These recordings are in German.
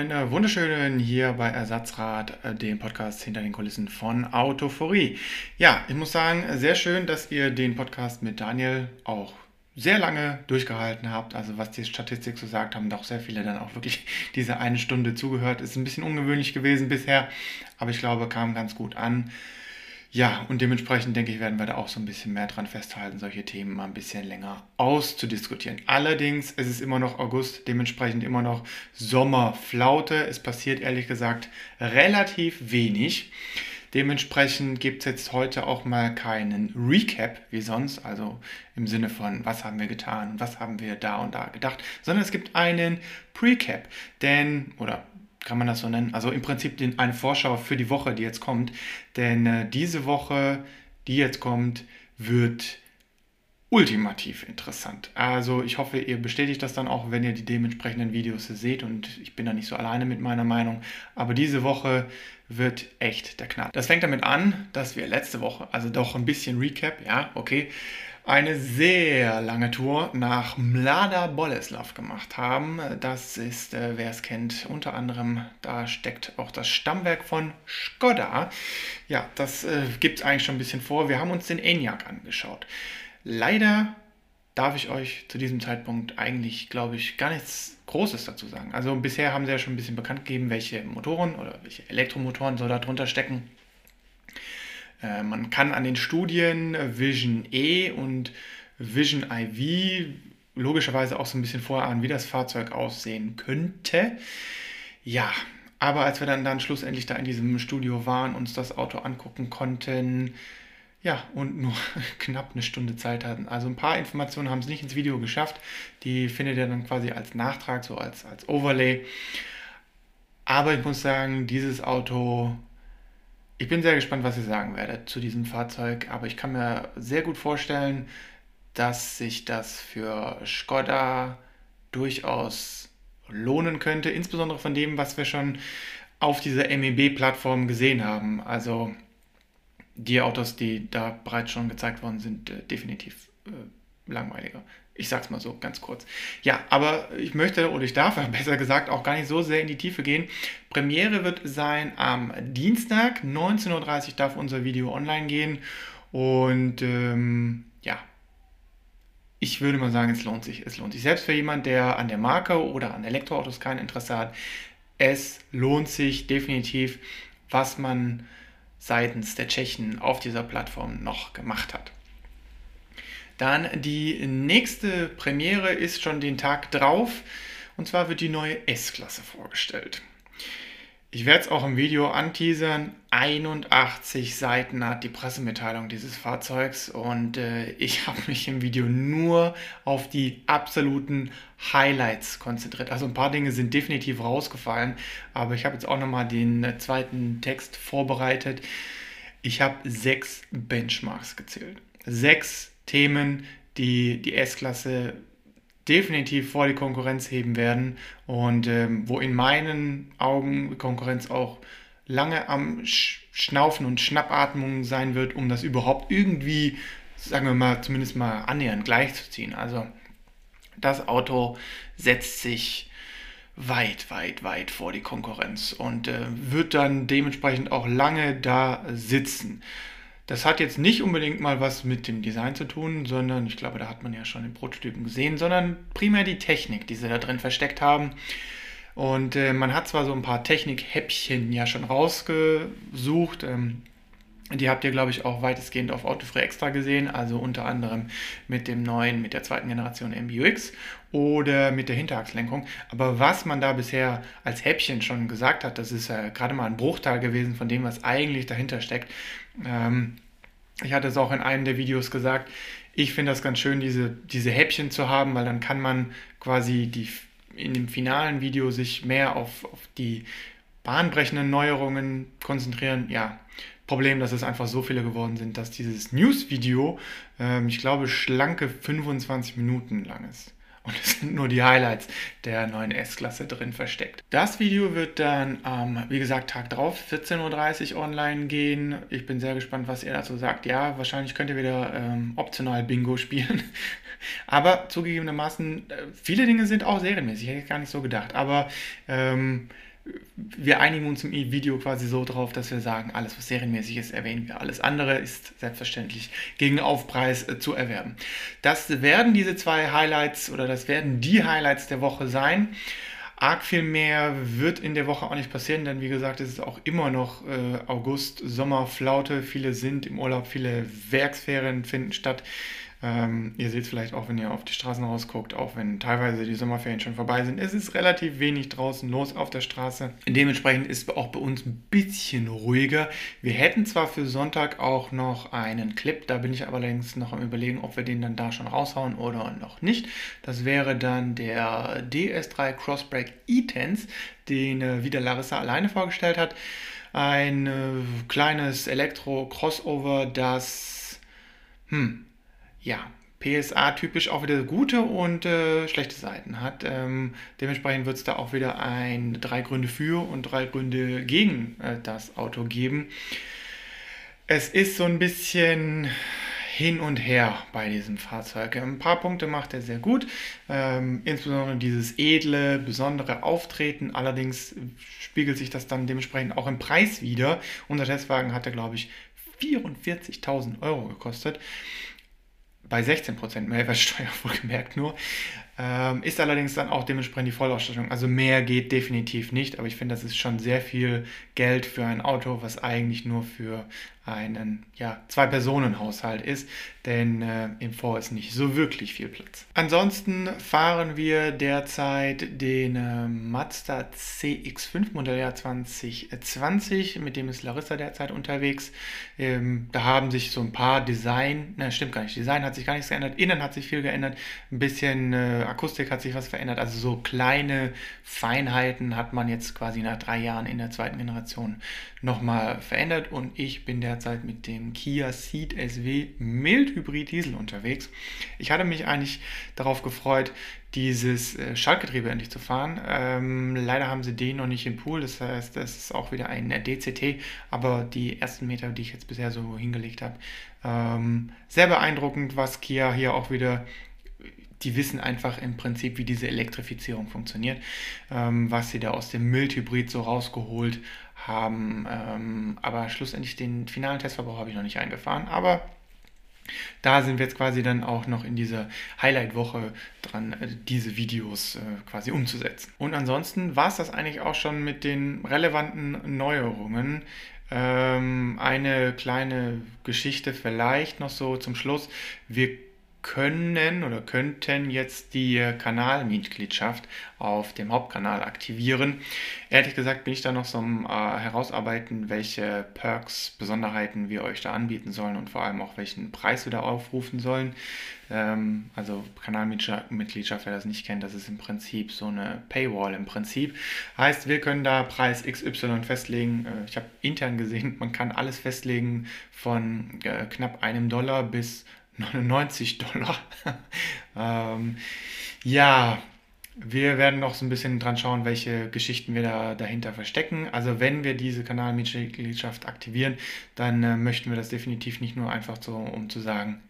Einen äh, wunderschönen hier bei Ersatzrad, äh, dem Podcast hinter den Kulissen von Autophorie. Ja, ich muss sagen, sehr schön, dass ihr den Podcast mit Daniel auch sehr lange durchgehalten habt. Also was die Statistik so sagt, haben doch sehr viele dann auch wirklich diese eine Stunde zugehört. Ist ein bisschen ungewöhnlich gewesen bisher, aber ich glaube, kam ganz gut an. Ja, und dementsprechend denke ich, werden wir da auch so ein bisschen mehr dran festhalten, solche Themen mal ein bisschen länger auszudiskutieren. Allerdings es ist immer noch August, dementsprechend immer noch Sommerflaute. Es passiert ehrlich gesagt relativ wenig. Dementsprechend gibt es jetzt heute auch mal keinen Recap wie sonst, also im Sinne von, was haben wir getan und was haben wir da und da gedacht, sondern es gibt einen Precap. Denn, oder kann man das so nennen? Also im Prinzip den, eine Vorschau für die Woche, die jetzt kommt. Denn äh, diese Woche, die jetzt kommt, wird ultimativ interessant. Also ich hoffe, ihr bestätigt das dann auch, wenn ihr die dementsprechenden Videos seht und ich bin da nicht so alleine mit meiner Meinung. Aber diese Woche wird echt der Knall. Das fängt damit an, dass wir letzte Woche, also doch ein bisschen Recap, ja, okay, eine sehr lange Tour nach Mlada Boleslav gemacht haben. Das ist, äh, wer es kennt, unter anderem, da steckt auch das Stammwerk von Skoda. Ja, das äh, gibt es eigentlich schon ein bisschen vor. Wir haben uns den ENIAC angeschaut. Leider darf ich euch zu diesem Zeitpunkt eigentlich, glaube ich, gar nichts Großes dazu sagen. Also bisher haben sie ja schon ein bisschen bekannt gegeben, welche Motoren oder welche Elektromotoren so da drunter stecken. Äh, man kann an den Studien Vision E und Vision IV logischerweise auch so ein bisschen vorahnen, wie das Fahrzeug aussehen könnte. Ja, aber als wir dann, dann schlussendlich da in diesem Studio waren, uns das Auto angucken konnten, ja, und nur knapp eine Stunde Zeit hatten. Also ein paar Informationen haben es nicht ins Video geschafft. Die findet ihr dann quasi als Nachtrag, so als, als Overlay. Aber ich muss sagen, dieses Auto ich bin sehr gespannt, was ihr sagen werdet zu diesem Fahrzeug, aber ich kann mir sehr gut vorstellen, dass sich das für Skoda durchaus lohnen könnte, insbesondere von dem, was wir schon auf dieser MEB-Plattform gesehen haben. Also die Autos, die da bereits schon gezeigt worden sind, äh, definitiv äh, langweiliger. Ich sag's mal so ganz kurz. Ja, aber ich möchte oder ich darf besser gesagt auch gar nicht so sehr in die Tiefe gehen. Premiere wird sein am Dienstag, 19.30 Uhr darf unser Video online gehen. Und ähm, ja, ich würde mal sagen, es lohnt sich. Es lohnt sich. Selbst für jemanden, der an der Marke oder an Elektroautos kein Interesse hat, es lohnt sich definitiv, was man seitens der Tschechen auf dieser Plattform noch gemacht hat. Dann die nächste Premiere ist schon den Tag drauf. Und zwar wird die neue S-Klasse vorgestellt. Ich werde es auch im Video anteasern. 81 Seiten hat die Pressemitteilung dieses Fahrzeugs und äh, ich habe mich im Video nur auf die absoluten Highlights konzentriert. Also ein paar Dinge sind definitiv rausgefallen, aber ich habe jetzt auch nochmal den äh, zweiten Text vorbereitet. Ich habe sechs Benchmarks gezählt. Sechs Themen, die die S-Klasse definitiv vor die Konkurrenz heben werden und ähm, wo in meinen Augen Konkurrenz auch lange am Schnaufen und Schnappatmung sein wird, um das überhaupt irgendwie, sagen wir mal, zumindest mal annähernd gleichzuziehen. Also das Auto setzt sich weit, weit, weit vor die Konkurrenz und äh, wird dann dementsprechend auch lange da sitzen. Das hat jetzt nicht unbedingt mal was mit dem Design zu tun, sondern ich glaube, da hat man ja schon den Prototypen gesehen, sondern primär die Technik, die sie da drin versteckt haben. Und äh, man hat zwar so ein paar Technik-Häppchen ja schon rausgesucht. Ähm, die habt ihr, glaube ich, auch weitestgehend auf Autofree Extra gesehen, also unter anderem mit dem neuen, mit der zweiten Generation MBUX oder mit der Hinterachslenkung. Aber was man da bisher als Häppchen schon gesagt hat, das ist ja gerade mal ein Bruchteil gewesen von dem, was eigentlich dahinter steckt. Ähm, ich hatte es auch in einem der Videos gesagt, ich finde das ganz schön, diese, diese Häppchen zu haben, weil dann kann man quasi die, in dem finalen Video sich mehr auf, auf die bahnbrechenden Neuerungen konzentrieren. Ja, Problem, dass es einfach so viele geworden sind, dass dieses News-Video, ähm, ich glaube, schlanke 25 Minuten lang ist. Und es sind nur die Highlights der neuen S-Klasse drin versteckt. Das Video wird dann, ähm, wie gesagt, Tag drauf, 14.30 Uhr online gehen. Ich bin sehr gespannt, was ihr dazu sagt. Ja, wahrscheinlich könnt ihr wieder ähm, optional Bingo spielen. Aber zugegebenermaßen, äh, viele Dinge sind auch serienmäßig, hätte ich gar nicht so gedacht. Aber ähm, wir einigen uns im Video quasi so drauf, dass wir sagen, alles, was serienmäßig ist, erwähnen wir. Alles andere ist selbstverständlich gegen Aufpreis äh, zu erwerben. Das werden diese zwei Highlights oder das werden die Highlights der Woche sein. Arg viel mehr wird in der Woche auch nicht passieren, denn wie gesagt, es ist auch immer noch äh, August, Sommer, Flaute. Viele sind im Urlaub, viele Werksferien finden statt. Ähm, ihr seht es vielleicht auch, wenn ihr auf die Straßen rausguckt, auch wenn teilweise die Sommerferien schon vorbei sind. Es ist relativ wenig draußen los auf der Straße. Dementsprechend ist auch bei uns ein bisschen ruhiger. Wir hätten zwar für Sonntag auch noch einen Clip, da bin ich aber allerdings noch am überlegen, ob wir den dann da schon raushauen oder noch nicht. Das wäre dann der DS3 Crossbreak E-Tense, den äh, wieder Larissa alleine vorgestellt hat. Ein äh, kleines Elektro-Crossover, das hm, ja, PSA typisch auch wieder gute und äh, schlechte Seiten hat. Ähm, dementsprechend wird es da auch wieder ein drei Gründe für und drei Gründe gegen äh, das Auto geben. Es ist so ein bisschen hin und her bei diesem Fahrzeug. Ein paar Punkte macht er sehr gut, ähm, insbesondere dieses edle, besondere Auftreten. Allerdings spiegelt sich das dann dementsprechend auch im Preis wieder. Unser Testwagen hatte, glaube ich, 44.000 Euro gekostet bei 16% Mehrwertsteuer wohlgemerkt nur. Ähm, ist allerdings dann auch dementsprechend die Vollausstattung. Also mehr geht definitiv nicht, aber ich finde, das ist schon sehr viel Geld für ein Auto, was eigentlich nur für einen ja, Zwei-Personen-Haushalt ist, denn äh, im V ist nicht so wirklich viel Platz. Ansonsten fahren wir derzeit den äh, Mazda CX5 Modelljahr 2020, mit dem ist Larissa derzeit unterwegs. Ähm, da haben sich so ein paar Design, ne, stimmt gar nicht, Design hat sich gar nichts geändert, innen hat sich viel geändert, ein bisschen äh, Akustik hat sich was verändert, also so kleine Feinheiten hat man jetzt quasi nach drei Jahren in der zweiten Generation nochmal verändert und ich bin derzeit mit dem Kia Ceed SW Mildhybrid Diesel unterwegs. Ich hatte mich eigentlich darauf gefreut, dieses äh, Schaltgetriebe endlich zu fahren. Ähm, leider haben sie den noch nicht im Pool, das heißt, das ist auch wieder ein DCT, aber die ersten Meter, die ich jetzt bisher so hingelegt habe, ähm, sehr beeindruckend, was Kia hier auch wieder die wissen einfach im Prinzip, wie diese Elektrifizierung funktioniert, ähm, was sie da aus dem Mildhybrid so rausgeholt haben. Ähm, aber schlussendlich den finalen Testverbrauch habe ich noch nicht eingefahren. Aber da sind wir jetzt quasi dann auch noch in dieser Highlight-Woche dran, äh, diese Videos äh, quasi umzusetzen. Und ansonsten war es das eigentlich auch schon mit den relevanten Neuerungen. Ähm, eine kleine Geschichte vielleicht noch so zum Schluss. Wir können oder könnten jetzt die Kanalmitgliedschaft auf dem Hauptkanal aktivieren. Ehrlich gesagt bin ich da noch so am äh, herausarbeiten, welche Perks, Besonderheiten wir euch da anbieten sollen und vor allem auch welchen Preis wir da aufrufen sollen. Ähm, also Kanalmitgliedschaft, wer das nicht kennt, das ist im Prinzip so eine Paywall im Prinzip. Heißt, wir können da Preis XY festlegen. Äh, ich habe intern gesehen, man kann alles festlegen von äh, knapp einem Dollar bis 99 Dollar. ähm, ja, wir werden noch so ein bisschen dran schauen, welche Geschichten wir da dahinter verstecken. Also wenn wir diese Kanalmitgliedschaft aktivieren, dann äh, möchten wir das definitiv nicht nur einfach so, um zu sagen,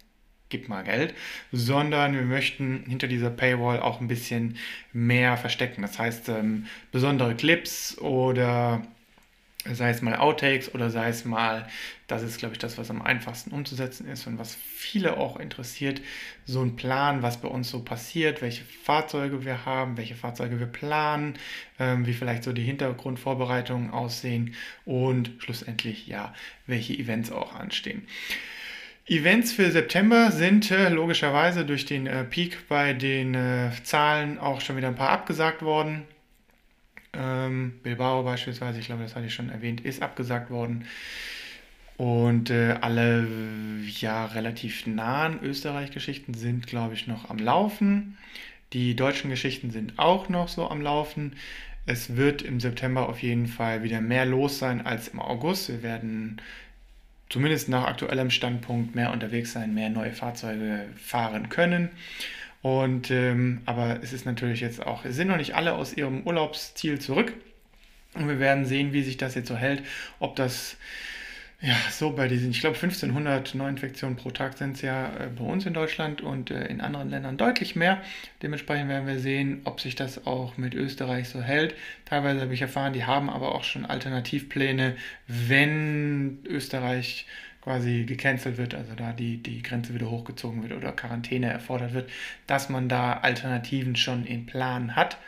gib mal Geld, sondern wir möchten hinter dieser Paywall auch ein bisschen mehr verstecken. Das heißt, ähm, besondere Clips oder sei es mal Outtakes oder sei es mal, das ist, glaube ich, das, was am einfachsten umzusetzen ist und was viele auch interessiert, so ein Plan, was bei uns so passiert, welche Fahrzeuge wir haben, welche Fahrzeuge wir planen, ähm, wie vielleicht so die Hintergrundvorbereitungen aussehen und schlussendlich, ja, welche Events auch anstehen. Events für September sind äh, logischerweise durch den äh, Peak bei den äh, Zahlen auch schon wieder ein paar abgesagt worden. Ähm, Bilbao beispielsweise, ich glaube, das hatte ich schon erwähnt, ist abgesagt worden. Und äh, alle ja relativ nahen Österreich-Geschichten sind, glaube ich, noch am Laufen. Die deutschen Geschichten sind auch noch so am Laufen. Es wird im September auf jeden Fall wieder mehr los sein als im August. Wir werden zumindest nach aktuellem Standpunkt mehr unterwegs sein, mehr neue Fahrzeuge fahren können. Und ähm, aber es ist natürlich jetzt auch, es sind noch nicht alle aus ihrem Urlaubsziel zurück. Und wir werden sehen, wie sich das jetzt so hält, ob das Ja, so bei diesen, ich glaube 1500 Neuinfektionen pro Tag sind es ja äh, bei uns in Deutschland und äh, in anderen Ländern deutlich mehr. Dementsprechend werden wir sehen, ob sich das auch mit Österreich so hält. Teilweise habe ich erfahren, die haben aber auch schon Alternativpläne, wenn Österreich quasi gecancelt wird, also da die, die Grenze wieder hochgezogen wird oder Quarantäne erfordert wird, dass man da Alternativen schon in Plan hat.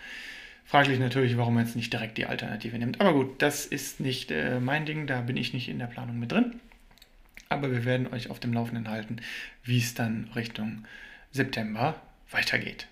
Fraglich natürlich, warum man jetzt nicht direkt die Alternative nimmt. Aber gut, das ist nicht äh, mein Ding, da bin ich nicht in der Planung mit drin. Aber wir werden euch auf dem Laufenden halten, wie es dann Richtung September weitergeht.